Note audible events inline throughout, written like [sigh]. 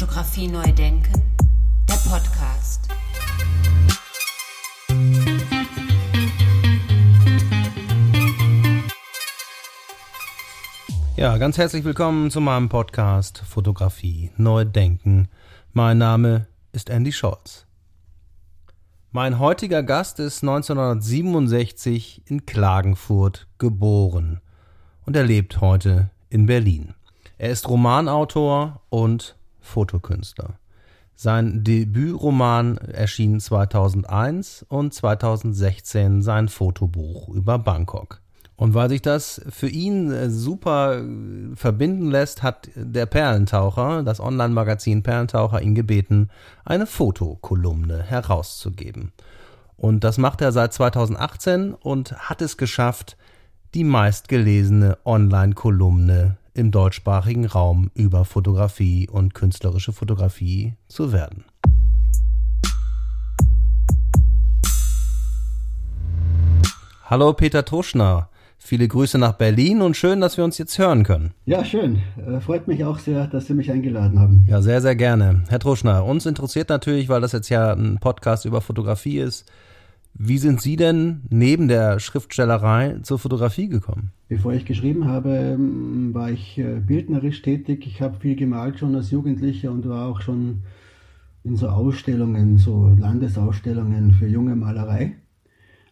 Fotografie neu denken, der Podcast. Ja, ganz herzlich willkommen zu meinem Podcast Fotografie neu denken. Mein Name ist Andy Scholz. Mein heutiger Gast ist 1967 in Klagenfurt geboren und er lebt heute in Berlin. Er ist Romanautor und Fotokünstler. Sein Debütroman erschien 2001 und 2016 sein Fotobuch über Bangkok. Und weil sich das für ihn äh, super äh, verbinden lässt, hat der Perlentaucher, das Online-Magazin Perlentaucher, ihn gebeten, eine Fotokolumne herauszugeben. Und das macht er seit 2018 und hat es geschafft, die meistgelesene Online-Kolumne im deutschsprachigen Raum über Fotografie und künstlerische Fotografie zu werden. Hallo Peter Toschner. Viele Grüße nach Berlin und schön, dass wir uns jetzt hören können. Ja, schön. Äh, freut mich auch sehr, dass Sie mich eingeladen haben. Ja, sehr, sehr gerne. Herr Troschner, uns interessiert natürlich, weil das jetzt ja ein Podcast über Fotografie ist, wie sind Sie denn neben der Schriftstellerei zur Fotografie gekommen? Bevor ich geschrieben habe, ähm, war ich äh, bildnerisch tätig. Ich habe viel gemalt schon als Jugendlicher und war auch schon in so Ausstellungen, so Landesausstellungen für junge Malerei.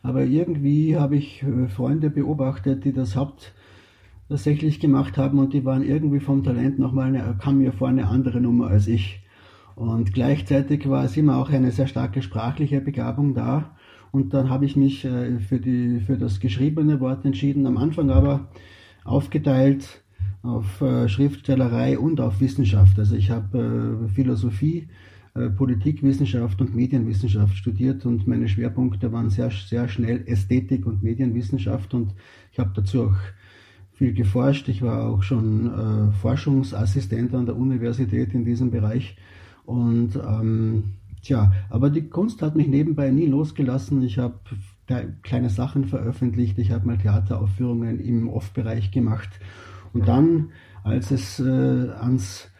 Aber irgendwie habe ich äh, Freunde beobachtet, die das hauptsächlich gemacht haben und die waren irgendwie vom Talent nochmal, kam mir vor eine andere Nummer als ich. Und gleichzeitig war es immer auch eine sehr starke sprachliche Begabung da. Und dann habe ich mich äh, für, die, für das geschriebene Wort entschieden, am Anfang aber aufgeteilt auf äh, Schriftstellerei und auf Wissenschaft. Also ich habe äh, Philosophie, Politikwissenschaft und Medienwissenschaft studiert und meine Schwerpunkte waren sehr, sehr schnell Ästhetik und Medienwissenschaft und ich habe dazu auch viel geforscht. Ich war auch schon Forschungsassistent an der Universität in diesem Bereich und ähm, Tja, aber die Kunst hat mich nebenbei nie losgelassen. Ich habe kleine Sachen veröffentlicht, ich habe mal Theateraufführungen im Off-Bereich gemacht. Und dann, als es äh, ans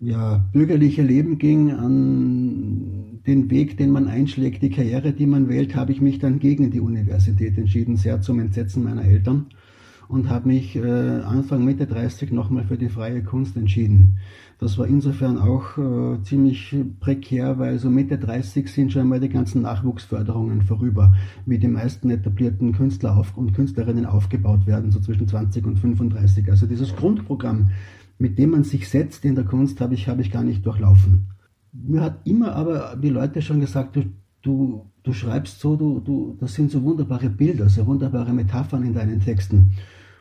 ja, bürgerliche Leben ging, an den Weg, den man einschlägt, die Karriere, die man wählt, habe ich mich dann gegen die Universität entschieden, sehr zum Entsetzen meiner Eltern und habe mich äh, Anfang Mitte 30 nochmal für die freie Kunst entschieden. Das war insofern auch äh, ziemlich prekär, weil so Mitte 30 sind schon einmal die ganzen Nachwuchsförderungen vorüber, wie die meisten etablierten Künstler auf und Künstlerinnen aufgebaut werden, so zwischen 20 und 35. Also dieses Grundprogramm, mit dem man sich setzt in der Kunst, habe ich, hab ich gar nicht durchlaufen. Mir hat immer aber die Leute schon gesagt, du, du, du schreibst so, du, du, das sind so wunderbare Bilder, so wunderbare Metaphern in deinen Texten.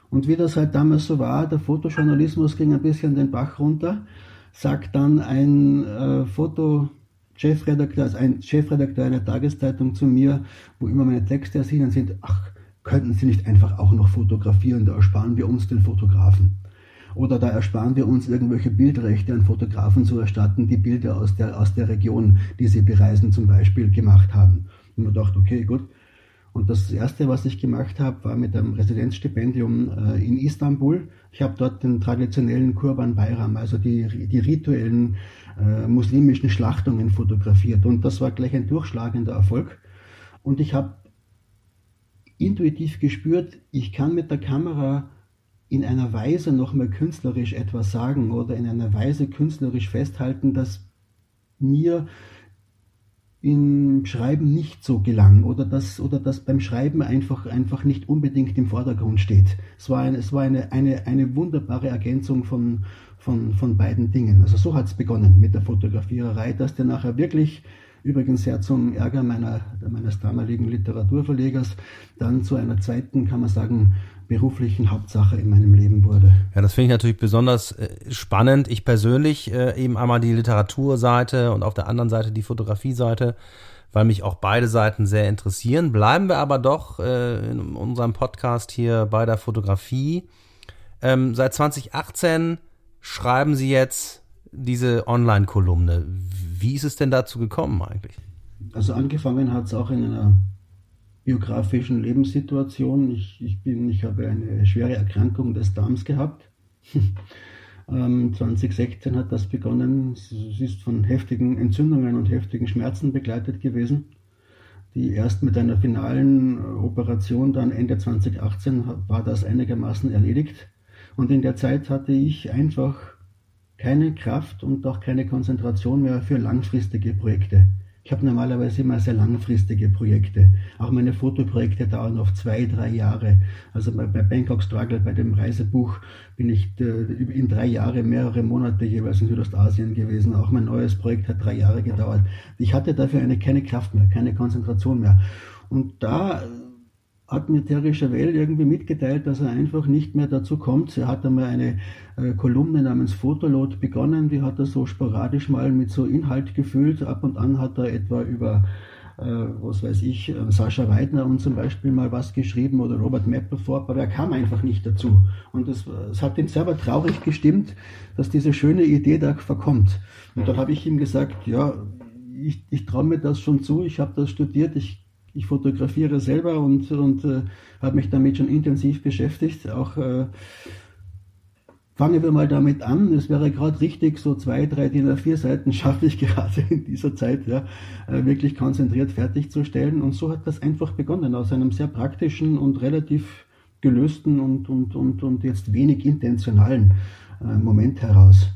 Und wie das halt damals so war, der Fotojournalismus ging ein bisschen den Bach runter, sagt dann ein äh, Foto, Chefredakteur, also ein Chefredakteur einer Tageszeitung zu mir, wo immer meine Texte erschienen sind, ach, könnten Sie nicht einfach auch noch fotografieren, da ersparen wir uns den Fotografen. Oder da ersparen wir uns irgendwelche Bildrechte an Fotografen zu erstatten, die Bilder aus der, aus der Region, die sie bereisen, zum Beispiel gemacht haben. Und man dachte, okay, gut, und das Erste, was ich gemacht habe, war mit einem Residenzstipendium äh, in Istanbul. Ich habe dort den traditionellen Kurban Bayram, also die, die rituellen äh, muslimischen Schlachtungen fotografiert. Und das war gleich ein durchschlagender Erfolg. Und ich habe intuitiv gespürt, ich kann mit der Kamera in einer Weise nochmal künstlerisch etwas sagen oder in einer Weise künstlerisch festhalten, dass mir im Schreiben nicht so gelang oder dass, oder dass beim Schreiben einfach, einfach nicht unbedingt im Vordergrund steht. Es war, eine, es war eine, eine, eine wunderbare Ergänzung von, von, von beiden Dingen. Also so hat es begonnen mit der Fotografiererei, dass der nachher wirklich übrigens sehr zum Ärger meiner, meines damaligen Literaturverlegers, dann zu einer zweiten, kann man sagen, beruflichen Hauptsache in meinem Leben wurde. Ja, das finde ich natürlich besonders äh, spannend. Ich persönlich äh, eben einmal die Literaturseite und auf der anderen Seite die Fotografie-Seite, weil mich auch beide Seiten sehr interessieren. Bleiben wir aber doch äh, in unserem Podcast hier bei der Fotografie. Ähm, seit 2018 schreiben Sie jetzt diese Online-Kolumne. Wie ist es denn dazu gekommen eigentlich? Also angefangen hat es auch in einer biografischen Lebenssituation. Ich, ich, bin, ich habe eine schwere Erkrankung des Darms gehabt. 2016 [laughs] ähm, hat das begonnen. Es ist von heftigen Entzündungen und heftigen Schmerzen begleitet gewesen, die erst mit einer finalen Operation dann Ende 2018 war das einigermaßen erledigt. Und in der Zeit hatte ich einfach keine Kraft und auch keine Konzentration mehr für langfristige Projekte. Ich habe normalerweise immer sehr langfristige Projekte. Auch meine Fotoprojekte dauern oft zwei, drei Jahre. Also bei, bei Bangkok Struggle, bei dem Reisebuch, bin ich äh, in drei Jahre mehrere Monate jeweils in Südostasien gewesen. Auch mein neues Projekt hat drei Jahre gedauert. Ich hatte dafür eine, keine Kraft mehr, keine Konzentration mehr. Und da hat mir Terry Chauvel irgendwie mitgeteilt, dass er einfach nicht mehr dazu kommt. Er hat einmal eine äh, Kolumne namens Fotolot begonnen, die hat er so sporadisch mal mit so Inhalt gefüllt. Ab und an hat er etwa über, äh, was weiß ich, äh, Sascha Weidner und zum Beispiel mal was geschrieben oder Robert Mapplethorpe, aber er kam einfach nicht dazu. Und es hat ihn selber traurig gestimmt, dass diese schöne Idee da verkommt. Und da habe ich ihm gesagt, ja, ich, ich traue mir das schon zu, ich habe das studiert, ich ich fotografiere selber und, und äh, habe mich damit schon intensiv beschäftigt. Auch äh, fangen wir mal damit an. Es wäre gerade richtig, so zwei, drei DIN A4 Seiten schaffe ich [laughs] gerade in dieser Zeit, ja, äh, wirklich konzentriert fertigzustellen. Und so hat das einfach begonnen, aus einem sehr praktischen und relativ gelösten und, und, und, und jetzt wenig intentionalen äh, Moment heraus.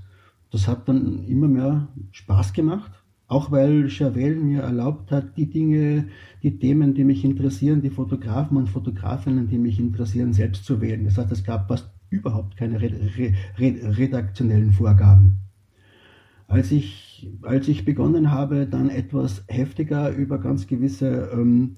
Das hat dann immer mehr Spaß gemacht auch weil Chauvel mir erlaubt hat, die Dinge, die Themen, die mich interessieren, die Fotografen und Fotografinnen, die mich interessieren, selbst zu wählen. Das heißt, es gab fast überhaupt keine redaktionellen Vorgaben. Als ich, als ich begonnen habe, dann etwas heftiger über ganz gewisse ähm,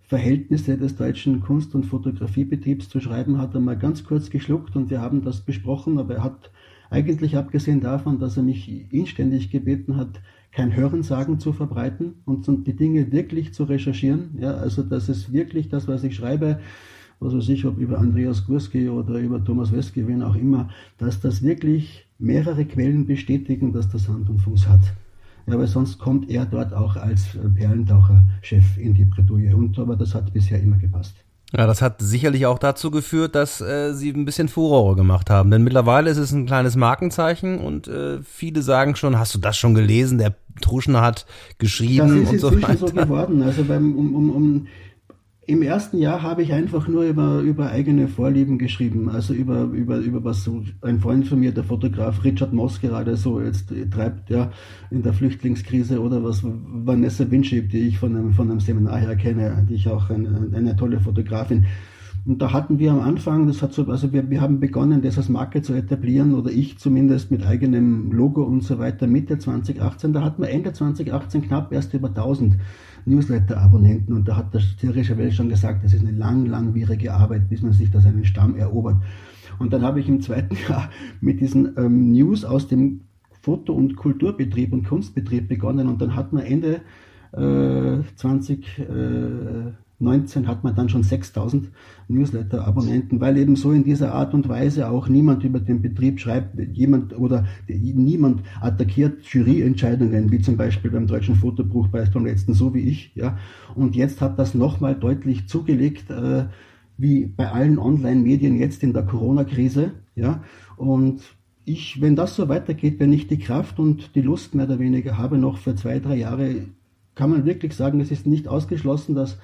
Verhältnisse des deutschen Kunst- und Fotografiebetriebs zu schreiben, hat er mal ganz kurz geschluckt und wir haben das besprochen, aber er hat eigentlich abgesehen davon, dass er mich inständig gebeten hat, kein Hörensagen zu verbreiten und die Dinge wirklich zu recherchieren. Ja, also dass es wirklich das, was ich schreibe, was weiß ich, ob über Andreas Gurski oder über Thomas Westke, wen auch immer, dass das wirklich mehrere Quellen bestätigen, dass das Hand und Fuß hat. Ja, weil sonst kommt er dort auch als Perlentaucher-Chef in die Bredouille. Und aber das hat bisher immer gepasst. Ja, das hat sicherlich auch dazu geführt, dass äh, sie ein bisschen Furore gemacht haben. Denn mittlerweile ist es ein kleines Markenzeichen und äh, viele sagen schon, hast du das schon gelesen? Der Truschner hat geschrieben und so weiter. Das ist so geworden. Also beim, um, um, um im ersten Jahr habe ich einfach nur über, über eigene Vorlieben geschrieben, also über, über, über was so ein Freund von mir, der Fotograf Richard Moss gerade so jetzt treibt, ja, in der Flüchtlingskrise oder was Vanessa Winship, die ich von einem, von einem Seminar her kenne, die ich auch eine, eine tolle Fotografin. Und da hatten wir am Anfang, das hat so, also wir, wir haben begonnen, das als Marke zu etablieren, oder ich zumindest mit eigenem Logo und so weiter, Mitte 2018. Da hatten wir Ende 2018 knapp erst über 1000 Newsletter-Abonnenten und da hat der tierische Welt schon gesagt, das ist eine lang, langwierige Arbeit, bis man sich da seinen Stamm erobert. Und dann habe ich im zweiten [laughs] Jahr mit diesen ähm, News aus dem Foto- und Kulturbetrieb und Kunstbetrieb begonnen und dann hat man Ende äh, 20 äh, 19 hat man dann schon 6000 Newsletter-Abonnenten, weil eben so in dieser Art und Weise auch niemand über den Betrieb schreibt, jemand oder niemand attackiert Juryentscheidungen, wie zum Beispiel beim Deutschen Fotobuchpreis beim letzten, so wie ich, ja. Und jetzt hat das nochmal deutlich zugelegt, äh, wie bei allen Online-Medien jetzt in der Corona-Krise, ja. Und ich, wenn das so weitergeht, wenn ich die Kraft und die Lust mehr oder weniger habe, noch für zwei, drei Jahre, kann man wirklich sagen, es ist nicht ausgeschlossen, dass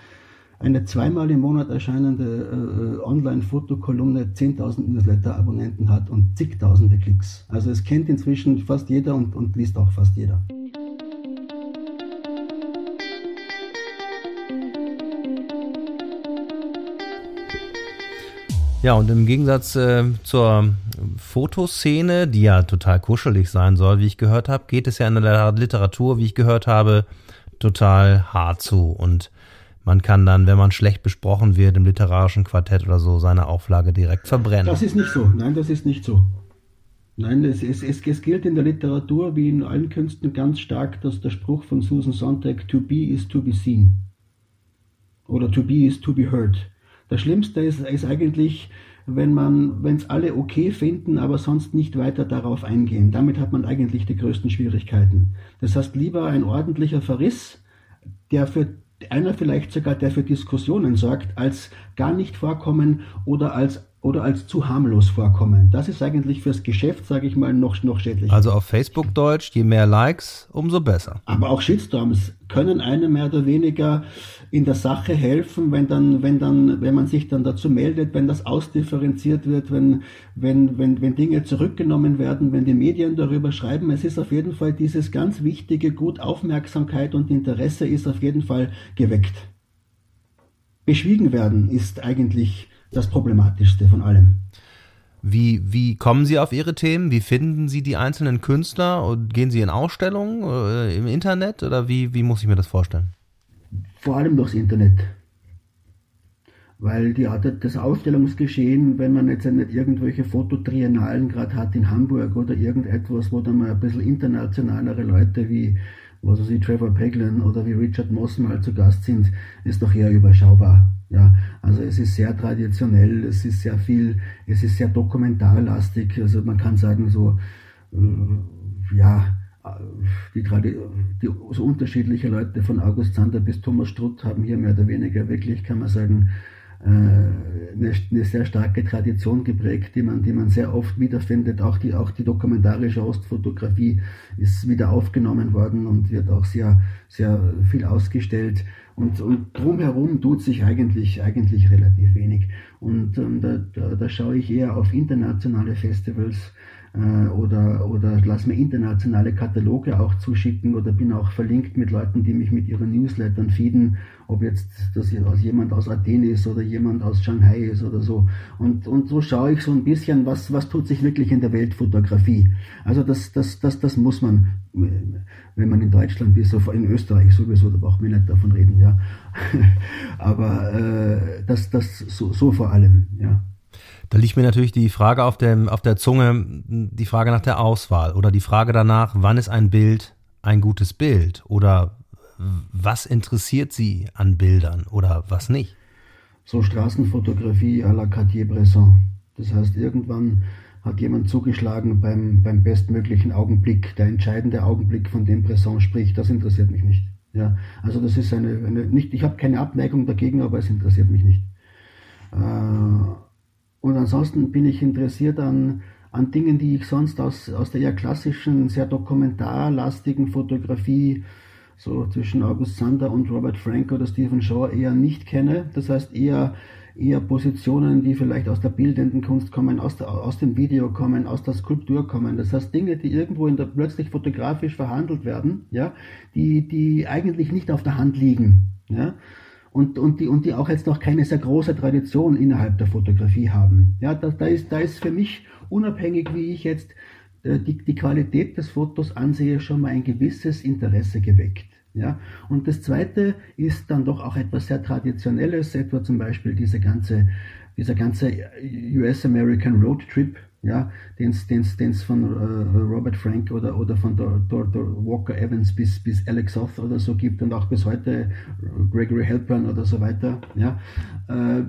eine zweimal im Monat erscheinende äh, Online-Fotokolumne 10.000 Newsletter-Abonnenten hat und zigtausende Klicks. Also es kennt inzwischen fast jeder und, und liest auch fast jeder. Ja, und im Gegensatz äh, zur Fotoszene, die ja total kuschelig sein soll, wie ich gehört habe, geht es ja in der Literatur, wie ich gehört habe, total hart zu. Und man kann dann, wenn man schlecht besprochen wird im literarischen Quartett oder so, seine Auflage direkt verbrennen. Das ist nicht so. Nein, das ist nicht so. Nein, es, es, es, es gilt in der Literatur wie in allen Künsten ganz stark, dass der Spruch von Susan Sontag, to be is to be seen. Oder to be is to be heard. Das Schlimmste ist, ist eigentlich, wenn man, wenn es alle okay finden, aber sonst nicht weiter darauf eingehen. Damit hat man eigentlich die größten Schwierigkeiten. Das heißt, lieber ein ordentlicher Verriss, der für einer vielleicht sogar, der für Diskussionen sorgt, als gar nicht vorkommen oder als oder als zu harmlos vorkommen. Das ist eigentlich fürs Geschäft, sage ich mal, noch, noch schädlich. Also auf Facebook Deutsch, je mehr Likes, umso besser. Aber auch Shitstorms können einem mehr oder weniger in der Sache helfen, wenn dann, wenn dann, wenn man sich dann dazu meldet, wenn das ausdifferenziert wird, wenn, wenn, wenn, wenn Dinge zurückgenommen werden, wenn die Medien darüber schreiben. Es ist auf jeden Fall dieses ganz wichtige Gut Aufmerksamkeit und Interesse ist auf jeden Fall geweckt. Beschwiegen werden ist eigentlich das Problematischste von allem. Wie, wie kommen Sie auf Ihre Themen? Wie finden Sie die einzelnen Künstler? Gehen Sie in Ausstellungen äh, im Internet oder wie, wie muss ich mir das vorstellen? Vor allem durchs Internet. Weil die, das Ausstellungsgeschehen, wenn man jetzt nicht irgendwelche Fototriennalen gerade hat in Hamburg oder irgendetwas, wo dann mal ein bisschen internationalere Leute wie was weiß ich, Trevor Peglin oder wie Richard Moss mal zu Gast sind, ist doch eher überschaubar. Ja, also es ist sehr traditionell, es ist sehr viel, es ist sehr dokumentarlastig. Also man kann sagen so, äh, ja, die, die so unterschiedliche Leute von August Sander bis Thomas Strutt haben hier mehr oder weniger wirklich, kann man sagen, äh, eine, eine, sehr starke Tradition geprägt, die man, die man sehr oft wiederfindet. Auch die, auch die dokumentarische Ostfotografie ist wieder aufgenommen worden und wird auch sehr, sehr viel ausgestellt. Und, und drumherum tut sich eigentlich, eigentlich relativ wenig. Und ähm, da, da, da schaue ich eher auf internationale Festivals, äh, oder, oder lass mir internationale Kataloge auch zuschicken oder bin auch verlinkt mit Leuten, die mich mit ihren Newslettern feeden, ob jetzt das jemand aus Athen ist oder jemand aus Shanghai ist oder so. Und, und so schaue ich so ein bisschen, was, was tut sich wirklich in der Weltfotografie. Also das, das, das, das muss man, wenn man in Deutschland ist, in Österreich sowieso, da braucht man nicht davon reden, ja. [laughs] Aber äh, das, das so, so vor allem, ja. Da liegt mir natürlich die Frage auf, dem, auf der Zunge, die Frage nach der Auswahl oder die Frage danach, wann ist ein Bild ein gutes Bild oder was interessiert Sie an Bildern oder was nicht? So Straßenfotografie à la Cartier-Bresson. Das heißt, irgendwann hat jemand zugeschlagen beim, beim bestmöglichen Augenblick, der entscheidende Augenblick, von dem Bresson spricht, das interessiert mich nicht. Ja, also das ist eine, eine nicht, ich habe keine Abneigung dagegen, aber es interessiert mich nicht. Äh, und ansonsten bin ich interessiert an, an Dingen, die ich sonst aus, aus der eher klassischen, sehr dokumentarlastigen Fotografie, so zwischen August Sander und Robert Frank oder Stephen Shaw, eher nicht kenne. Das heißt eher, eher Positionen, die vielleicht aus der bildenden Kunst kommen, aus, der, aus dem Video kommen, aus der Skulptur kommen. Das heißt Dinge, die irgendwo in der, plötzlich fotografisch verhandelt werden, ja, die, die eigentlich nicht auf der Hand liegen. Ja und, und, die, und die auch jetzt noch keine sehr große Tradition innerhalb der Fotografie haben. Ja, da, da, ist, da ist für mich unabhängig, wie ich jetzt äh, die, die Qualität des Fotos ansehe, schon mal ein gewisses Interesse geweckt. Ja, und das zweite ist dann doch auch etwas sehr Traditionelles, etwa zum Beispiel diese ganze, dieser ganze US-American Road Trip, ja, den es von äh, Robert Frank oder, oder von der, der, der, Walker Evans bis, bis Alex Soth oder so gibt und auch bis heute äh, Gregory Helpern oder so weiter, ja, äh,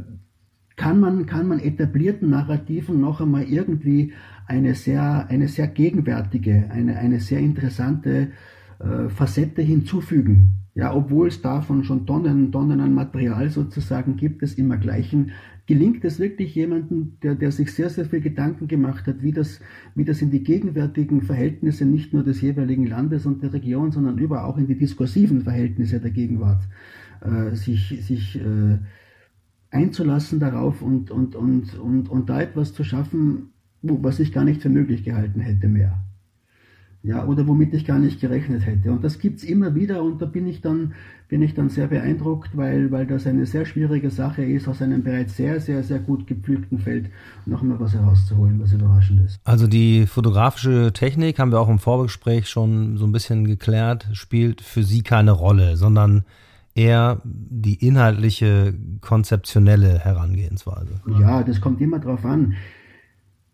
kann man, kann man etablierten Narrativen noch einmal irgendwie eine sehr, eine sehr gegenwärtige, eine, eine sehr interessante äh, Facette hinzufügen. Ja, obwohl es davon schon Tonnen, Tonnen an Material sozusagen gibt, es immer gleichen gelingt es wirklich jemandem, der, der sich sehr, sehr viel Gedanken gemacht hat, wie das, wie das in die gegenwärtigen Verhältnisse nicht nur des jeweiligen Landes und der Region, sondern über auch in die diskursiven Verhältnisse der Gegenwart äh, sich, sich äh, einzulassen darauf und, und, und, und, und da etwas zu schaffen, was ich gar nicht für möglich gehalten hätte mehr ja, oder womit ich gar nicht gerechnet hätte. Und das gibt es immer wieder und da bin ich dann, bin ich dann sehr beeindruckt, weil, weil das eine sehr schwierige Sache ist, aus einem bereits sehr, sehr, sehr gut gepflügten Feld noch mal was herauszuholen, was überraschend ist. Also die fotografische Technik, haben wir auch im Vorgespräch schon so ein bisschen geklärt, spielt für Sie keine Rolle, sondern eher die inhaltliche, konzeptionelle Herangehensweise. Ja, das kommt immer darauf an.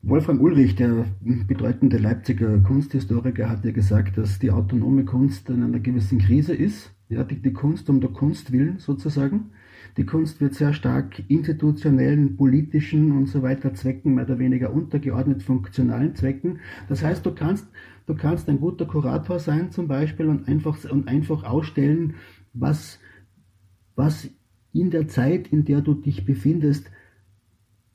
Wolfram Ulrich, der bedeutende Leipziger Kunsthistoriker, hat ja gesagt, dass die autonome Kunst in einer gewissen Krise ist. Ja, die, die Kunst um der Kunst willen sozusagen. Die Kunst wird sehr stark institutionellen, politischen und so weiter Zwecken mehr oder weniger untergeordnet funktionalen Zwecken. Das heißt, du kannst, du kannst ein guter Kurator sein zum Beispiel und einfach, und einfach ausstellen, was, was in der Zeit, in der du dich befindest,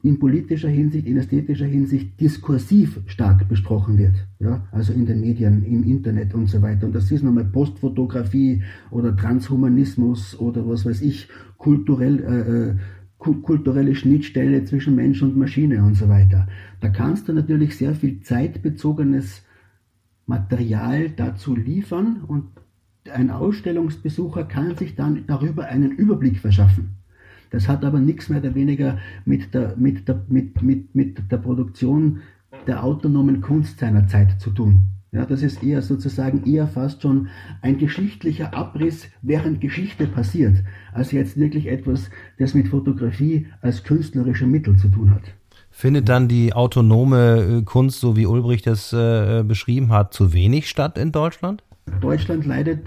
in politischer Hinsicht, in ästhetischer Hinsicht diskursiv stark besprochen wird. Ja, also in den Medien, im Internet und so weiter. Und das ist nochmal Postfotografie oder Transhumanismus oder was weiß ich, kulturell, äh, äh kulturelle Schnittstelle zwischen Mensch und Maschine und so weiter. Da kannst du natürlich sehr viel zeitbezogenes Material dazu liefern und ein Ausstellungsbesucher kann sich dann darüber einen Überblick verschaffen. Das hat aber nichts mehr oder weniger mit der, mit der, mit, mit, mit der Produktion der autonomen Kunst seiner Zeit zu tun. Ja, das ist eher sozusagen eher fast schon ein geschichtlicher Abriss, während Geschichte passiert, als jetzt wirklich etwas, das mit Fotografie als künstlerischem Mittel zu tun hat. Findet dann die autonome äh, Kunst, so wie Ulbricht das äh, beschrieben hat, zu wenig statt in Deutschland? Deutschland leidet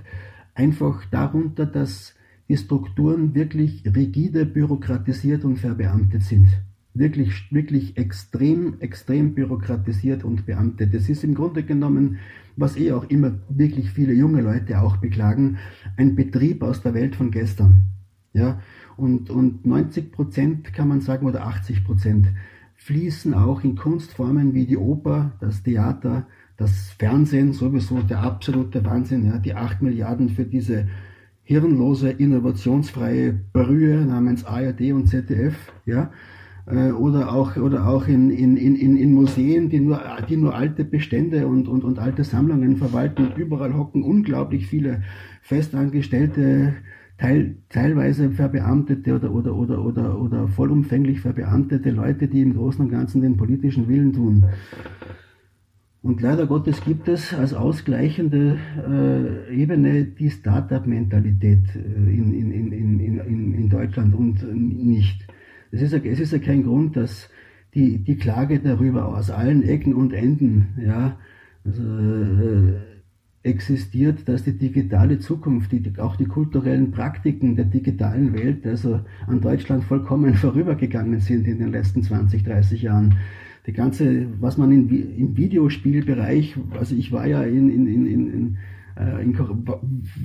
einfach darunter, dass die Strukturen wirklich rigide, bürokratisiert und verbeamtet sind. Wirklich, wirklich extrem, extrem bürokratisiert und beamtet. Das ist im Grunde genommen, was eh auch immer wirklich viele junge Leute auch beklagen, ein Betrieb aus der Welt von gestern. Ja, und, und 90 Prozent kann man sagen, oder 80 Prozent fließen auch in Kunstformen wie die Oper, das Theater, das Fernsehen, sowieso der absolute Wahnsinn, ja, die 8 Milliarden für diese hirnlose, innovationsfreie Brühe namens ARD und ZDF, ja, äh, oder auch, oder auch in, in, in, in Museen, die nur, die nur alte Bestände und, und, und alte Sammlungen verwalten. Überall hocken unglaublich viele festangestellte, teil, teilweise verbeamtete oder, oder, oder, oder, oder vollumfänglich verbeamtete Leute, die im Großen und Ganzen den politischen Willen tun. Und leider Gottes gibt es als ausgleichende äh, Ebene die Start-up-Mentalität äh, in, in, in, in, in Deutschland und nicht. Es ist, ja, es ist ja kein Grund, dass die, die Klage darüber aus allen Ecken und Enden ja, also, äh, existiert, dass die digitale Zukunft, die, auch die kulturellen Praktiken der digitalen Welt, also an Deutschland vollkommen [laughs] vorübergegangen sind in den letzten 20, 30 Jahren die ganze, was man in, im Videospielbereich, also ich war ja in, in, in, in, äh, in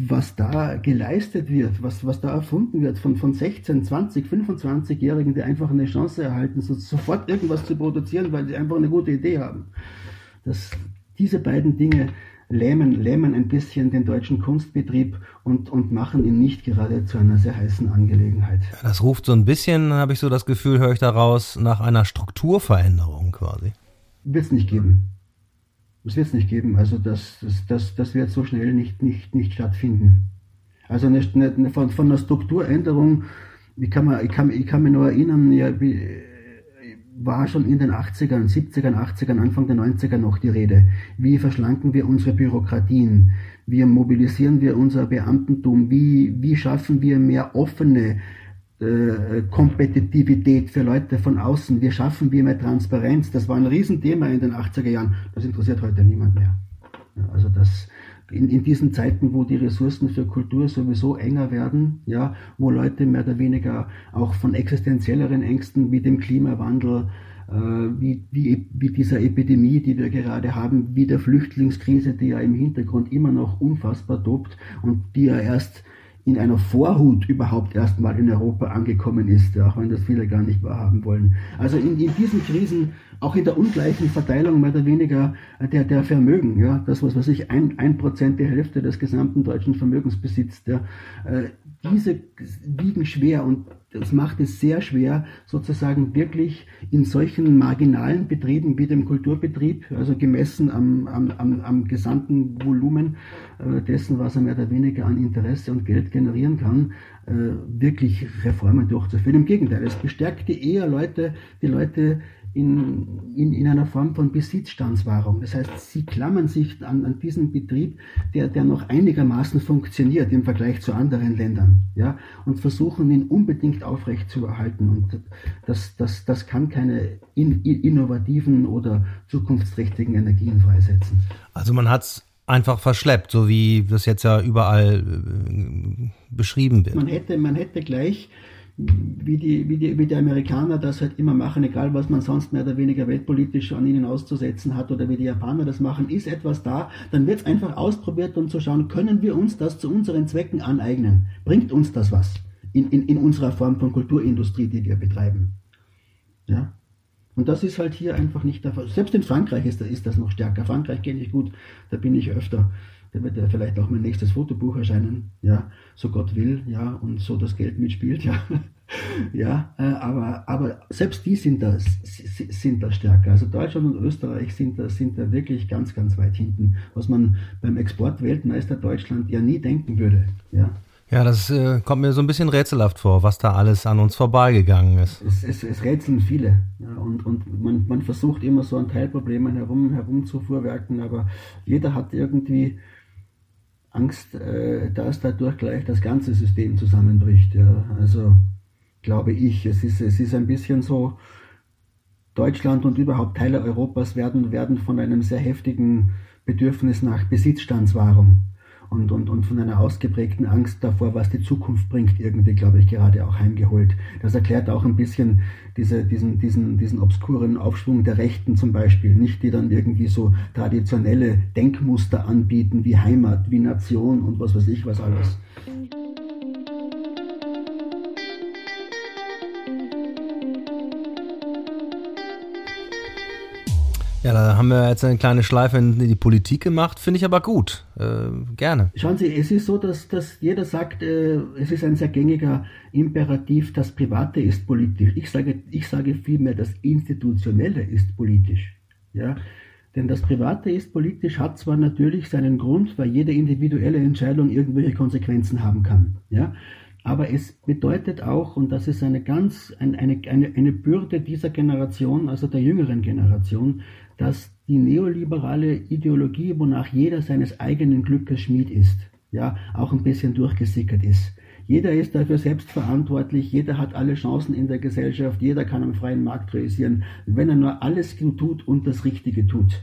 was da geleistet wird, was, was da erfunden wird von, von 16, 20, 25-Jährigen, die einfach eine Chance erhalten, so, sofort irgendwas zu produzieren, weil sie einfach eine gute Idee haben. Das, diese beiden Dinge lähmen, lähmen ein bisschen den deutschen Kunstbetrieb und, und machen ihn nicht gerade zu einer sehr heißen Angelegenheit. Das ruft so ein bisschen, habe ich so das Gefühl, höre ich daraus, nach einer Strukturveränderung quasi. Wird es nicht geben. Das wird es nicht geben. Also das, das, das, das wird so schnell nicht, nicht, nicht stattfinden. Also eine, eine, von, von einer Strukturänderung, ich kann, man, ich, kann, ich kann mich nur erinnern, ja, wie, war schon in den 80ern, 70ern, 80ern, Anfang der 90er noch die Rede. Wie verschlanken wir unsere Bürokratien? Wie mobilisieren wir unser Beamtentum? Wie, wie schaffen wir mehr offene äh, Kompetitivität für Leute von außen? Wie schaffen wir mehr Transparenz? Das war ein Riesenthema in den 80er Jahren. Das interessiert heute niemand mehr. Also das, in, in diesen Zeiten, wo die Ressourcen für Kultur sowieso enger werden, ja, wo Leute mehr oder weniger auch von existenzielleren Ängsten wie dem Klimawandel, äh, wie, wie, wie dieser Epidemie, die wir gerade haben, wie der Flüchtlingskrise, die ja im Hintergrund immer noch unfassbar tobt und die ja erst in einer Vorhut überhaupt erstmal in Europa angekommen ist, auch wenn das viele gar nicht wahrhaben wollen. Also in, in diesen Krisen, auch in der ungleichen Verteilung mehr oder weniger der, der Vermögen, ja, das was weiß ich, ein, ein Prozent die Hälfte des gesamten deutschen Vermögens besitzt, ja, äh, diese wiegen schwer und das macht es sehr schwer, sozusagen wirklich in solchen marginalen Betrieben wie dem Kulturbetrieb, also gemessen am, am, am, am gesamten Volumen äh, dessen, was er mehr oder weniger an Interesse und Geld generieren kann, äh, wirklich Reformen durchzuführen. Im Gegenteil, es bestärkt die eher Leute, die Leute in, in, in einer Form von Besitzstandswahrung. Das heißt, sie klammern sich an, an diesen Betrieb, der, der noch einigermaßen funktioniert im Vergleich zu anderen Ländern, ja, und versuchen ihn unbedingt aufrecht zu erhalten. Und das, das, das kann keine in, innovativen oder zukunftsträchtigen Energien freisetzen. Also man hat es einfach verschleppt, so wie das jetzt ja überall äh, beschrieben wird. Man hätte, man hätte gleich wie die, wie, die, wie die Amerikaner das halt immer machen, egal was man sonst mehr oder weniger weltpolitisch an ihnen auszusetzen hat oder wie die Japaner das machen, ist etwas da, dann wird es einfach ausprobiert, um zu schauen, können wir uns das zu unseren Zwecken aneignen? Bringt uns das was in, in, in unserer Form von Kulturindustrie, die wir betreiben? Ja? Und das ist halt hier einfach nicht der Fall. Selbst in Frankreich ist, ist das noch stärker. Frankreich kenne ich gut, da bin ich öfter. Da wird ja vielleicht auch mein nächstes Fotobuch erscheinen, ja, so Gott will, ja, und so das Geld mitspielt, [laughs] ja. ja, äh, aber, aber selbst die sind da, sind da stärker. Also Deutschland und Österreich sind da, sind da wirklich ganz, ganz weit hinten, was man beim Exportweltmeister Deutschland ja nie denken würde, ja. Ja, das äh, kommt mir so ein bisschen rätselhaft vor, was da alles an uns vorbeigegangen ist. Es, es, es rätseln viele. Ja, und und man, man versucht immer so an Teilproblemen herum, herumzufuhrwerken, aber jeder hat irgendwie Angst, äh, dass dadurch gleich das ganze System zusammenbricht. Ja. Also glaube ich, es ist, es ist ein bisschen so, Deutschland und überhaupt Teile Europas werden, werden von einem sehr heftigen Bedürfnis nach Besitzstandswahrung und, und, und von einer ausgeprägten Angst davor, was die Zukunft bringt, irgendwie, glaube ich, gerade auch heimgeholt. Das erklärt auch ein bisschen diese, diesen, diesen, diesen obskuren Aufschwung der Rechten zum Beispiel, nicht die dann irgendwie so traditionelle Denkmuster anbieten, wie Heimat, wie Nation und was weiß ich was alles. Ja, da haben wir jetzt eine kleine Schleife in die Politik gemacht, finde ich aber gut. Äh, gerne. Schauen Sie, es ist so, dass, dass jeder sagt, äh, es ist ein sehr gängiger Imperativ, das Private ist politisch. Ich sage, ich sage vielmehr, das Institutionelle ist politisch. Ja? Denn das Private ist politisch, hat zwar natürlich seinen Grund, weil jede individuelle Entscheidung irgendwelche Konsequenzen haben kann. Ja? Aber es bedeutet auch, und das ist eine ganz, eine, eine, eine Bürde dieser Generation, also der jüngeren Generation, dass die neoliberale Ideologie, wonach jeder seines eigenen Glückes Schmied ist, ja, auch ein bisschen durchgesickert ist. Jeder ist dafür selbst verantwortlich, jeder hat alle Chancen in der Gesellschaft, jeder kann am freien Markt realisieren, wenn er nur alles tut und das Richtige tut.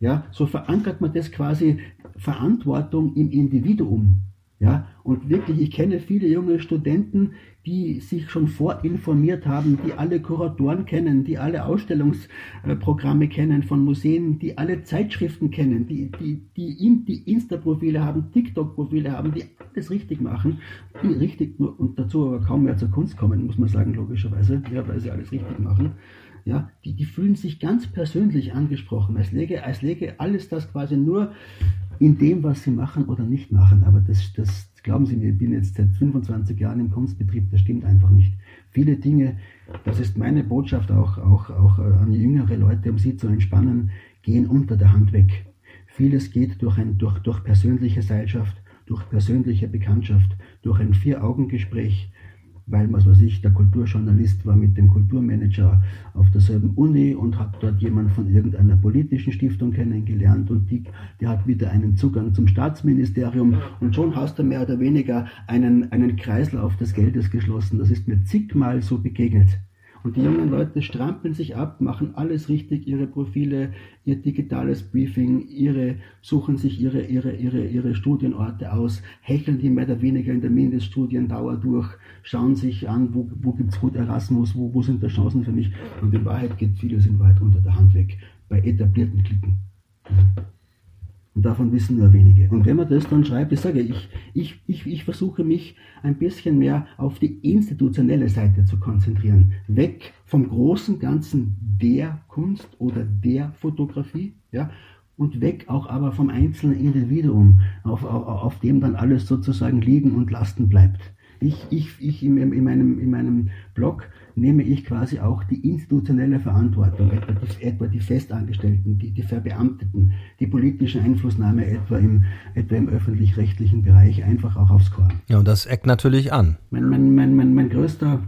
Ja, so verankert man das quasi Verantwortung im Individuum. Ja, und wirklich, ich kenne viele junge Studenten, die sich schon vorinformiert haben, die alle Kuratoren kennen, die alle Ausstellungsprogramme kennen von Museen, die alle Zeitschriften kennen, die, die, die, die Insta-Profile haben, TikTok-Profile haben, die alles richtig machen, die richtig und dazu aber kaum mehr zur Kunst kommen, muss man sagen, logischerweise, ja, weil sie alles richtig machen. Ja, die, die fühlen sich ganz persönlich angesprochen, als läge, als läge alles das quasi nur in dem, was sie machen oder nicht machen. Aber das, das glauben Sie mir, ich bin jetzt seit 25 Jahren im Kunstbetrieb, das stimmt einfach nicht. Viele Dinge, das ist meine Botschaft auch, auch, auch äh, an jüngere Leute, um sie zu entspannen, gehen unter der Hand weg. Vieles geht durch, ein, durch, durch persönliche Seilschaft, durch persönliche Bekanntschaft, durch ein Vier-Augen-Gespräch, weil, was weiß ich, der Kulturjournalist war mit dem Kulturmanager auf derselben Uni und hat dort jemand von irgendeiner politischen Stiftung kennengelernt und die, die hat wieder einen Zugang zum Staatsministerium und schon hast du mehr oder weniger einen, einen Kreislauf des Geldes geschlossen. Das ist mir zigmal so begegnet. Und die jungen Leute strampeln sich ab, machen alles richtig, ihre Profile, ihr digitales Briefing, ihre, suchen sich ihre, ihre, ihre, ihre Studienorte aus, hecheln die mehr oder weniger in der Mindeststudiendauer durch, schauen sich an, wo, wo gibt es gut Erasmus, wo, wo sind da Chancen für mich. Und in Wahrheit geht vieles in Wahrheit unter der Hand weg, bei etablierten Klicken. Und davon wissen nur wenige. Und wenn man das dann schreibt, ich sage, ich, ich, ich, ich versuche mich ein bisschen mehr auf die institutionelle Seite zu konzentrieren. Weg vom großen Ganzen der Kunst oder der Fotografie, ja, und weg auch aber vom einzelnen Individuum, auf, auf, auf dem dann alles sozusagen liegen und lasten bleibt. Ich, ich, ich in, in, meinem, in meinem Blog nehme ich quasi auch die institutionelle Verantwortung, etwa die, etwa die Festangestellten, die, die Verbeamteten, die politische Einflussnahme etwa im, etwa im öffentlich-rechtlichen Bereich einfach auch aufs Korn. Ja, und das eckt natürlich an. Mein, mein, mein, mein, mein größter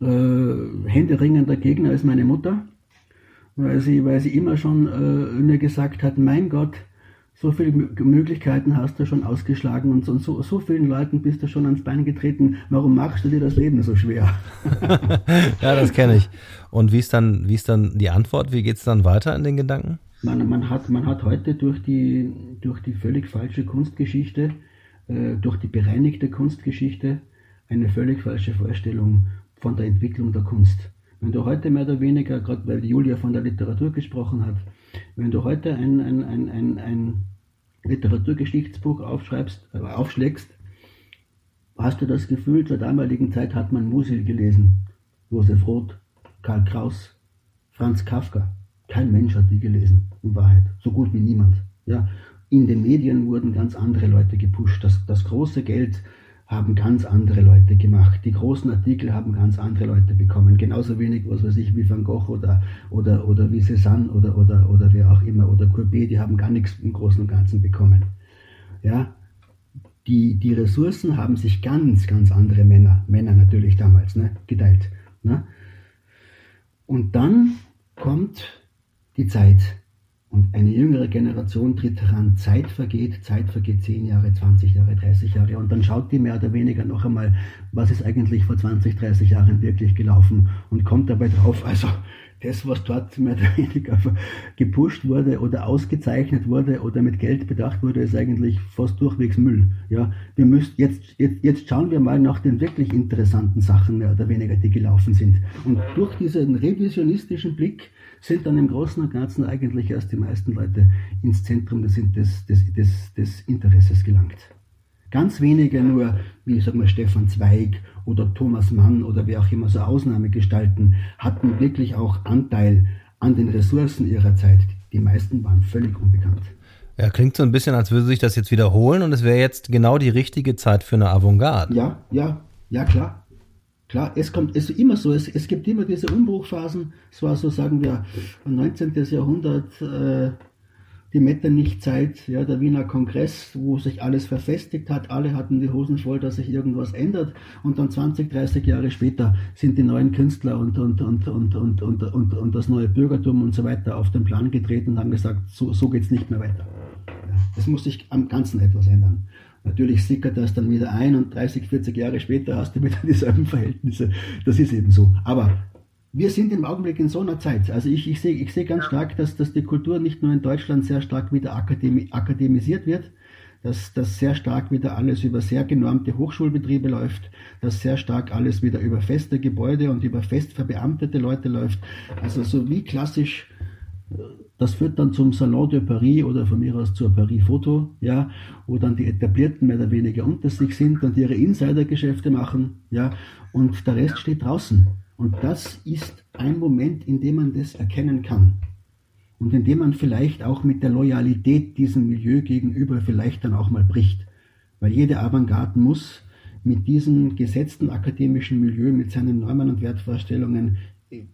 äh, händeringender Gegner ist meine Mutter, weil sie, weil sie immer schon äh, mir gesagt hat, mein Gott, so viele Möglichkeiten hast du schon ausgeschlagen und so, so, so vielen Leuten bist du schon ans Bein getreten. Warum machst du dir das Leben so schwer? [laughs] ja, das kenne ich. Und wie ist dann, wie ist dann die Antwort? Wie geht es dann weiter in den Gedanken? Man, man, hat, man hat heute durch die, durch die völlig falsche Kunstgeschichte, äh, durch die bereinigte Kunstgeschichte, eine völlig falsche Vorstellung von der Entwicklung der Kunst. Wenn du heute mehr oder weniger, gerade weil Julia von der Literatur gesprochen hat, wenn du heute ein, ein, ein, ein, ein Literaturgeschichtsbuch aufschreibst, äh, aufschlägst, hast du das Gefühl, zur damaligen Zeit hat man Musil gelesen. Josef Roth, Karl Kraus, Franz Kafka. Kein Mensch hat die gelesen, in Wahrheit. So gut wie niemand. Ja. In den Medien wurden ganz andere Leute gepusht. Das, das große Geld haben ganz andere Leute gemacht. Die großen Artikel haben ganz andere Leute bekommen. Genauso wenig, was weiß ich, wie Van Gogh oder, oder, oder wie Cézanne oder, oder, oder wer auch immer oder Courbet, die haben gar nichts im Großen und Ganzen bekommen. Ja, die, die Ressourcen haben sich ganz, ganz andere Männer, Männer natürlich damals, ne, geteilt. Ne? Und dann kommt die Zeit. Und eine jüngere Generation tritt heran, Zeit vergeht, Zeit vergeht 10 Jahre, 20 Jahre, 30 Jahre und dann schaut die mehr oder weniger noch einmal, was ist eigentlich vor 20, 30 Jahren wirklich gelaufen und kommt dabei drauf, also das, was dort mehr oder weniger [laughs] gepusht wurde oder ausgezeichnet wurde oder mit Geld bedacht wurde, ist eigentlich fast durchwegs Müll. Ja, wir müssen jetzt, jetzt, jetzt schauen wir mal nach den wirklich interessanten Sachen mehr oder weniger, die gelaufen sind. Und durch diesen revisionistischen Blick sind dann im Großen und Ganzen eigentlich erst die meisten Leute ins Zentrum des, des, des, des, des Interesses gelangt. Ganz wenige nur, wie sagen wir, Stefan Zweig oder Thomas Mann oder wer auch immer so Ausnahmegestalten, hatten wirklich auch Anteil an den Ressourcen ihrer Zeit. Die meisten waren völlig unbekannt. Ja, klingt so ein bisschen, als würde sich das jetzt wiederholen und es wäre jetzt genau die richtige Zeit für eine Avantgarde. Ja, ja, ja, klar. Klar, es kommt es ist immer so, es, es gibt immer diese Umbruchphasen. Es war so, sagen wir, 19. Jahrhundert, äh, die Metternich-Zeit, ja, der Wiener Kongress, wo sich alles verfestigt hat, alle hatten die Hosen voll, dass sich irgendwas ändert und dann 20, 30 Jahre später sind die neuen Künstler und, und, und, und, und, und, und, und das neue Bürgertum und so weiter auf den Plan getreten und haben gesagt, so, so geht es nicht mehr weiter. Es muss sich am Ganzen etwas ändern. Natürlich sickert das dann wieder ein und 30, 40 Jahre später hast du wieder [laughs] dieselben Verhältnisse. Das ist eben so. Aber wir sind im Augenblick in so einer Zeit. Also ich, ich sehe ich sehe ganz stark, dass, dass die Kultur nicht nur in Deutschland sehr stark wieder akademi akademisiert wird, dass, dass sehr stark wieder alles über sehr genormte Hochschulbetriebe läuft, dass sehr stark alles wieder über feste Gebäude und über fest verbeamtete Leute läuft. Also so wie klassisch das führt dann zum Salon de Paris oder von mir aus zur Paris Foto, ja, wo dann die Etablierten mehr oder weniger unter sich sind und ihre Insidergeschäfte machen, ja, und der Rest steht draußen. Und das ist ein Moment, in dem man das erkennen kann. Und in dem man vielleicht auch mit der Loyalität diesem Milieu gegenüber vielleicht dann auch mal bricht. Weil jede Avantgarde muss mit diesem gesetzten akademischen Milieu, mit seinen Normen und Wertvorstellungen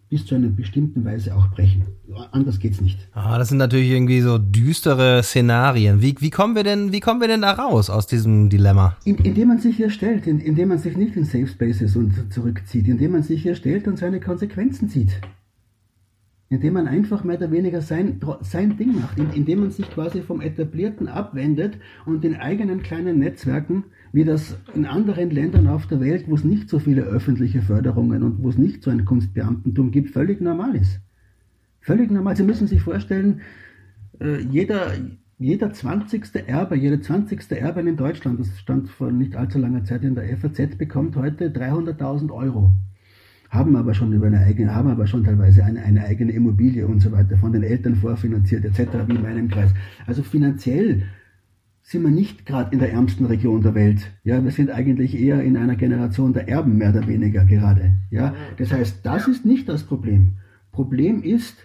bis zu einer bestimmten Weise auch brechen. Anders geht's nicht. Ah, das sind natürlich irgendwie so düstere Szenarien. Wie, wie, kommen wir denn, wie kommen wir denn da raus aus diesem Dilemma? In, indem man sich hier stellt, in, indem man sich nicht in Safe Spaces und zurückzieht, indem man sich hier stellt und seine Konsequenzen zieht. Indem man einfach mehr oder weniger sein, sein Ding macht, indem man sich quasi vom Etablierten abwendet und in eigenen kleinen Netzwerken wie das in anderen Ländern auf der Welt, wo es nicht so viele öffentliche Förderungen und wo es nicht so ein Kunstbeamtentum gibt, völlig normal ist. Völlig normal. Sie müssen sich vorstellen, äh, jeder, jeder 20. Erbe, jede 20. Erbin in Deutschland, das stand vor nicht allzu langer Zeit in der FAZ, bekommt heute 300.000 Euro. Haben aber schon über eine eigene, haben aber schon teilweise eine, eine eigene Immobilie und so weiter, von den Eltern vorfinanziert, etc., wie in meinem Kreis. Also finanziell sind wir nicht gerade in der ärmsten Region der Welt. Ja, wir sind eigentlich eher in einer Generation der Erben mehr oder weniger gerade. Ja, das heißt, das ist nicht das Problem. Problem ist,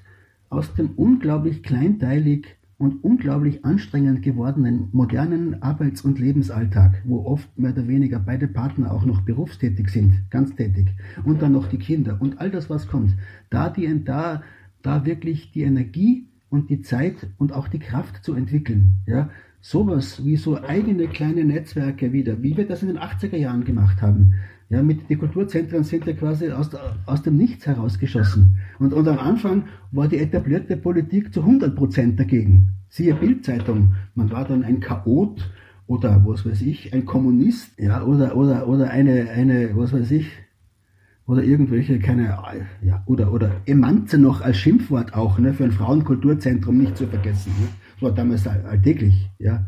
aus dem unglaublich kleinteilig und unglaublich anstrengend gewordenen modernen Arbeits- und Lebensalltag, wo oft mehr oder weniger beide Partner auch noch berufstätig sind, ganztätig, und dann noch die Kinder und all das, was kommt, da die, da, da wirklich die Energie und die Zeit und auch die Kraft zu entwickeln, ja, sowas wie so eigene kleine Netzwerke wieder, wie wir das in den 80er Jahren gemacht haben. Ja, mit, die Kulturzentren sind ja quasi aus, aus dem Nichts herausgeschossen. Und, und am Anfang war die etablierte Politik zu 100 Prozent dagegen. Siehe Bildzeitung. Man war dann ein Chaot oder was weiß ich, ein Kommunist, ja, oder, oder, oder eine, eine, was weiß ich, oder irgendwelche, keine, ja, oder, oder Emanze noch als Schimpfwort auch, ne, für ein Frauenkulturzentrum nicht zu vergessen. Ne. Das war damals alltäglich, ja.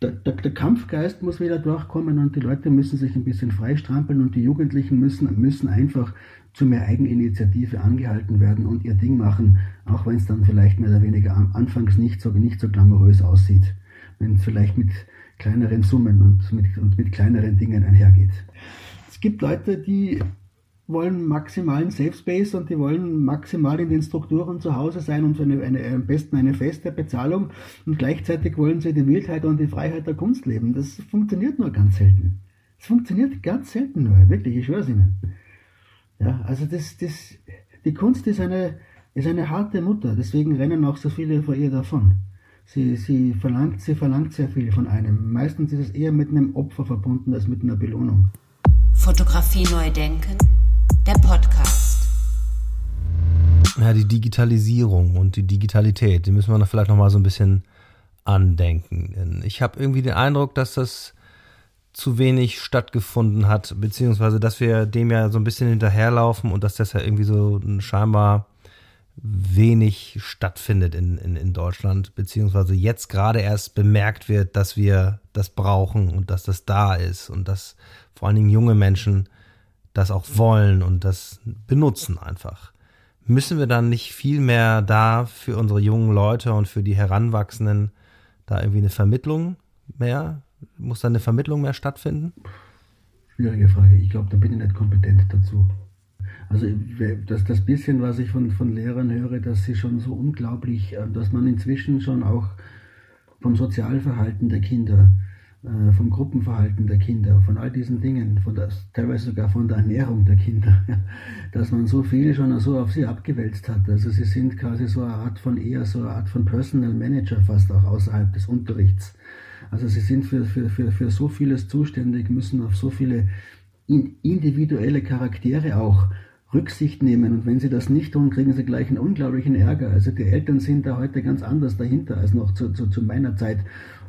Der, der, der, Kampfgeist muss wieder durchkommen und die Leute müssen sich ein bisschen freistrampeln und die Jugendlichen müssen, müssen einfach zu mehr Eigeninitiative angehalten werden und ihr Ding machen, auch wenn es dann vielleicht mehr oder weniger anfangs nicht so, nicht so glamourös aussieht. Wenn es vielleicht mit kleineren Summen und mit, und mit kleineren Dingen einhergeht. Es gibt Leute, die wollen maximalen Safe Space und die wollen maximal in den Strukturen zu Hause sein und eine, eine, am besten eine feste Bezahlung und gleichzeitig wollen sie die Wildheit und die Freiheit der Kunst leben. Das funktioniert nur ganz selten. Es funktioniert ganz selten nur, wirklich, ich schwöre es Ihnen. Ja, also das, das, die Kunst ist eine, ist eine harte Mutter, deswegen rennen auch so viele vor ihr davon. Sie, sie, verlangt, sie verlangt sehr viel von einem. Meistens ist es eher mit einem Opfer verbunden als mit einer Belohnung. Fotografie neu denken, der Podcast. Ja, die Digitalisierung und die Digitalität, die müssen wir noch vielleicht noch mal so ein bisschen andenken. Ich habe irgendwie den Eindruck, dass das zu wenig stattgefunden hat, beziehungsweise dass wir dem ja so ein bisschen hinterherlaufen und dass das ja irgendwie so scheinbar wenig stattfindet in, in, in Deutschland, beziehungsweise jetzt gerade erst bemerkt wird, dass wir das brauchen und dass das da ist und dass vor allen Dingen junge Menschen das auch wollen und das benutzen einfach. Müssen wir dann nicht viel mehr da für unsere jungen Leute und für die Heranwachsenden da irgendwie eine Vermittlung mehr? Muss da eine Vermittlung mehr stattfinden? Schwierige Frage. Ich glaube, da bin ich nicht kompetent dazu. Also das, das bisschen, was ich von, von Lehrern höre, dass sie schon so unglaublich, äh, dass man inzwischen schon auch vom Sozialverhalten der Kinder, vom Gruppenverhalten der Kinder, von all diesen Dingen, von das, teilweise sogar von der Ernährung der Kinder, [laughs] dass man so viel schon so auf sie abgewälzt hat. Also sie sind quasi so eine Art von eher so eine Art von Personal Manager fast auch außerhalb des Unterrichts. Also sie sind für, für, für, für so vieles zuständig, müssen auf so viele individuelle Charaktere auch Rücksicht nehmen. Und wenn sie das nicht tun, kriegen sie gleich einen unglaublichen Ärger. Also die Eltern sind da heute ganz anders dahinter als noch zu, zu, zu meiner Zeit,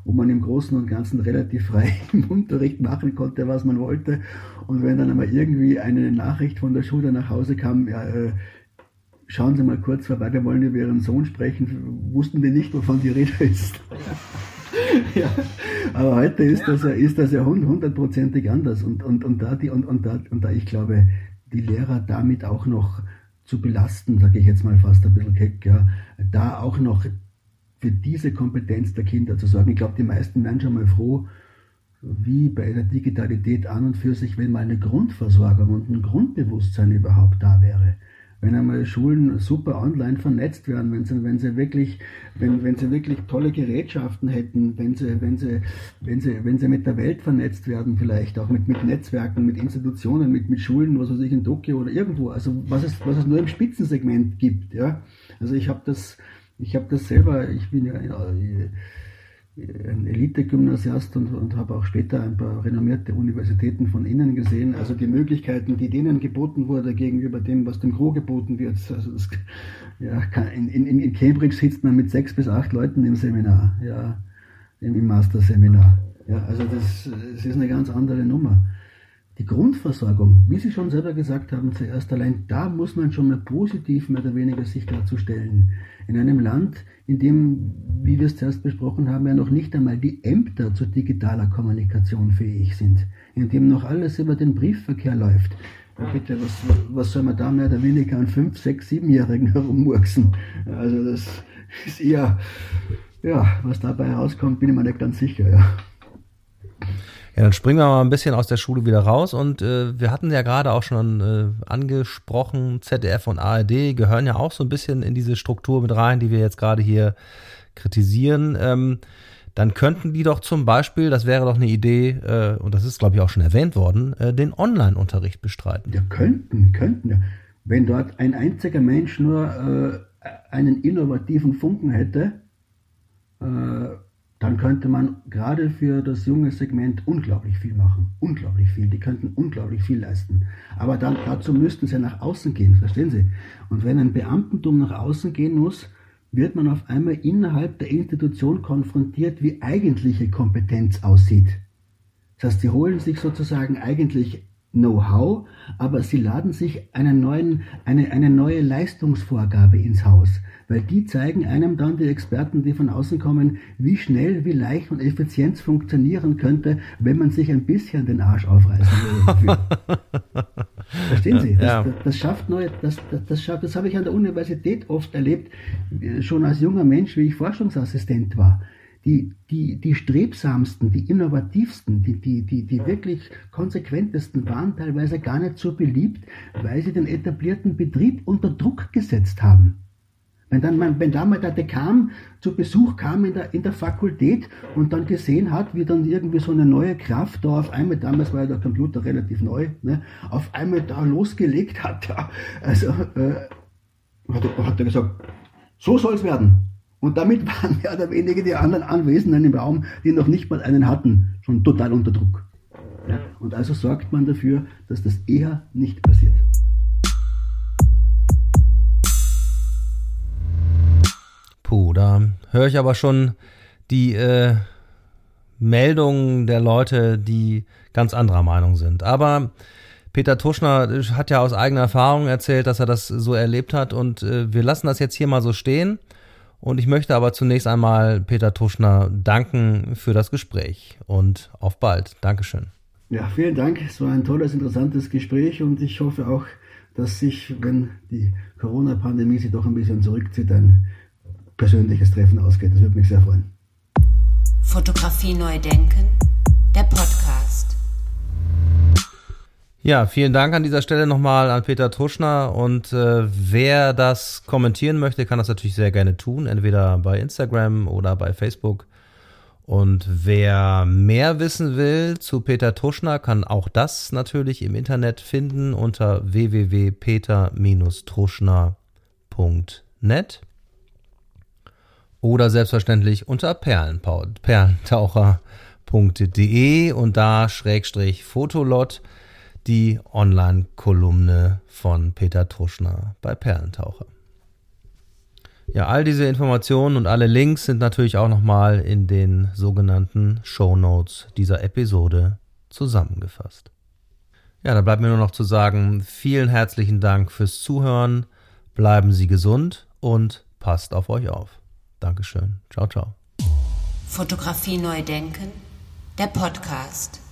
wo man im Großen und Ganzen relativ frei [laughs] im Unterricht machen konnte, was man wollte. Und wenn dann einmal irgendwie eine Nachricht von der Schule nach Hause kam, ja, äh, schauen Sie mal kurz vorbei, wir wollen über Ihren Sohn sprechen, wussten die nicht, wovon die Rede ist. [laughs] ja, aber heute ist das ja, ist das ja hundertprozentig anders und, und, und, da die, und, und, da, und da ich glaube, die Lehrer damit auch noch zu belasten, sage ich jetzt mal fast ein bisschen keck, ja, da auch noch für diese Kompetenz der Kinder zu sorgen. Ich glaube, die meisten werden schon mal froh, wie bei der Digitalität an und für sich, wenn mal eine Grundversorgung und ein Grundbewusstsein überhaupt da wäre wenn einmal Schulen super online vernetzt werden, wenn sie, wenn sie wirklich, wenn, wenn sie wirklich tolle Gerätschaften hätten, wenn sie, wenn sie, wenn sie, wenn sie mit der Welt vernetzt werden, vielleicht auch mit, mit Netzwerken, mit Institutionen, mit, mit Schulen, was weiß ich, in Tokio oder irgendwo, also was es, was es nur im Spitzensegment gibt, ja. Also ich habe das, ich habe das selber, ich bin ja, ein Elite-Gymnasiast und, und habe auch später ein paar renommierte Universitäten von innen gesehen. Also die Möglichkeiten, die denen geboten wurde gegenüber dem, was dem Crew geboten wird. Also das, ja, in, in, in Cambridge sitzt man mit sechs bis acht Leuten im Seminar, ja, im Master-Seminar. Ja, also das, das ist eine ganz andere Nummer. Die Grundversorgung, wie Sie schon selber gesagt haben, zuerst allein, da muss man schon mal positiv mehr oder weniger sich dazu stellen. In einem Land, in dem, wie wir es zuerst besprochen haben, ja noch nicht einmal die Ämter zu digitaler Kommunikation fähig sind, in dem noch alles über den Briefverkehr läuft. Ja, bitte, was, was soll man da mehr oder weniger an fünf, sechs, siebenjährigen [laughs] herummurksen? Also das ist eher, ja, was dabei herauskommt, bin ich mir nicht ganz sicher, ja. Ja, dann springen wir mal ein bisschen aus der Schule wieder raus und äh, wir hatten ja gerade auch schon äh, angesprochen, ZDF und ARD gehören ja auch so ein bisschen in diese Struktur mit rein, die wir jetzt gerade hier kritisieren. Ähm, dann könnten die doch zum Beispiel, das wäre doch eine Idee, äh, und das ist glaube ich auch schon erwähnt worden, äh, den Online-Unterricht bestreiten. Ja, könnten, könnten. Ja. Wenn dort ein einziger Mensch nur äh, einen innovativen Funken hätte, äh, dann könnte man gerade für das junge Segment unglaublich viel machen. Unglaublich viel. Die könnten unglaublich viel leisten. Aber dann, dazu müssten sie nach außen gehen, verstehen Sie? Und wenn ein Beamtentum nach außen gehen muss, wird man auf einmal innerhalb der Institution konfrontiert, wie eigentliche Kompetenz aussieht. Das heißt, sie holen sich sozusagen eigentlich Know-how, aber sie laden sich einen neuen, eine, eine neue Leistungsvorgabe ins Haus. Weil die zeigen einem dann, die Experten, die von außen kommen, wie schnell, wie leicht und effizient funktionieren könnte, wenn man sich ein bisschen den Arsch aufreißen würde. [laughs] Verstehen Sie? Das, ja. das, schafft neue, das, das, das schafft, das habe ich an der Universität oft erlebt, schon als junger Mensch, wie ich Forschungsassistent war die, die, die strebsamsten, die innovativsten, die, die, die, die wirklich konsequentesten waren teilweise gar nicht so beliebt, weil sie den etablierten Betrieb unter Druck gesetzt haben. Wenn, dann, wenn da mal der Dekan zu Besuch kam in der, in der Fakultät und dann gesehen hat, wie dann irgendwie so eine neue Kraft da auf einmal, damals war ja der Computer relativ neu, ne, auf einmal da losgelegt hat, also äh, hat, hat er gesagt, so soll es werden. Und damit [laughs] waren mehr oder weniger die anderen Anwesenden im Raum, die noch nicht mal einen hatten, schon total unter Druck. Ja? Und also sorgt man dafür, dass das eher nicht passiert. Puh, da höre ich aber schon die äh, Meldungen der Leute, die ganz anderer Meinung sind. Aber Peter Tuschner hat ja aus eigener Erfahrung erzählt, dass er das so erlebt hat und äh, wir lassen das jetzt hier mal so stehen. Und ich möchte aber zunächst einmal Peter Tuschner danken für das Gespräch und auf bald. Dankeschön. Ja, vielen Dank. Es war ein tolles, interessantes Gespräch und ich hoffe auch, dass sich, wenn die Corona-Pandemie sich doch ein bisschen zurückzieht, ein persönliches Treffen ausgeht. Das würde mich sehr freuen. Fotografie neu denken, der Podcast. Ja, vielen Dank an dieser Stelle nochmal an Peter Truschner und äh, wer das kommentieren möchte, kann das natürlich sehr gerne tun, entweder bei Instagram oder bei Facebook. Und wer mehr wissen will zu Peter Truschner, kann auch das natürlich im Internet finden unter www.peter-truschner.net oder selbstverständlich unter perlentaucher.de und da Schrägstrich Fotolot die Online-Kolumne von Peter Truschner bei Perlentaucher. Ja, all diese Informationen und alle Links sind natürlich auch nochmal in den sogenannten Show Notes dieser Episode zusammengefasst. Ja, da bleibt mir nur noch zu sagen, vielen herzlichen Dank fürs Zuhören, bleiben Sie gesund und passt auf euch auf. Dankeschön. Ciao, ciao. Fotografie neu denken, der Podcast.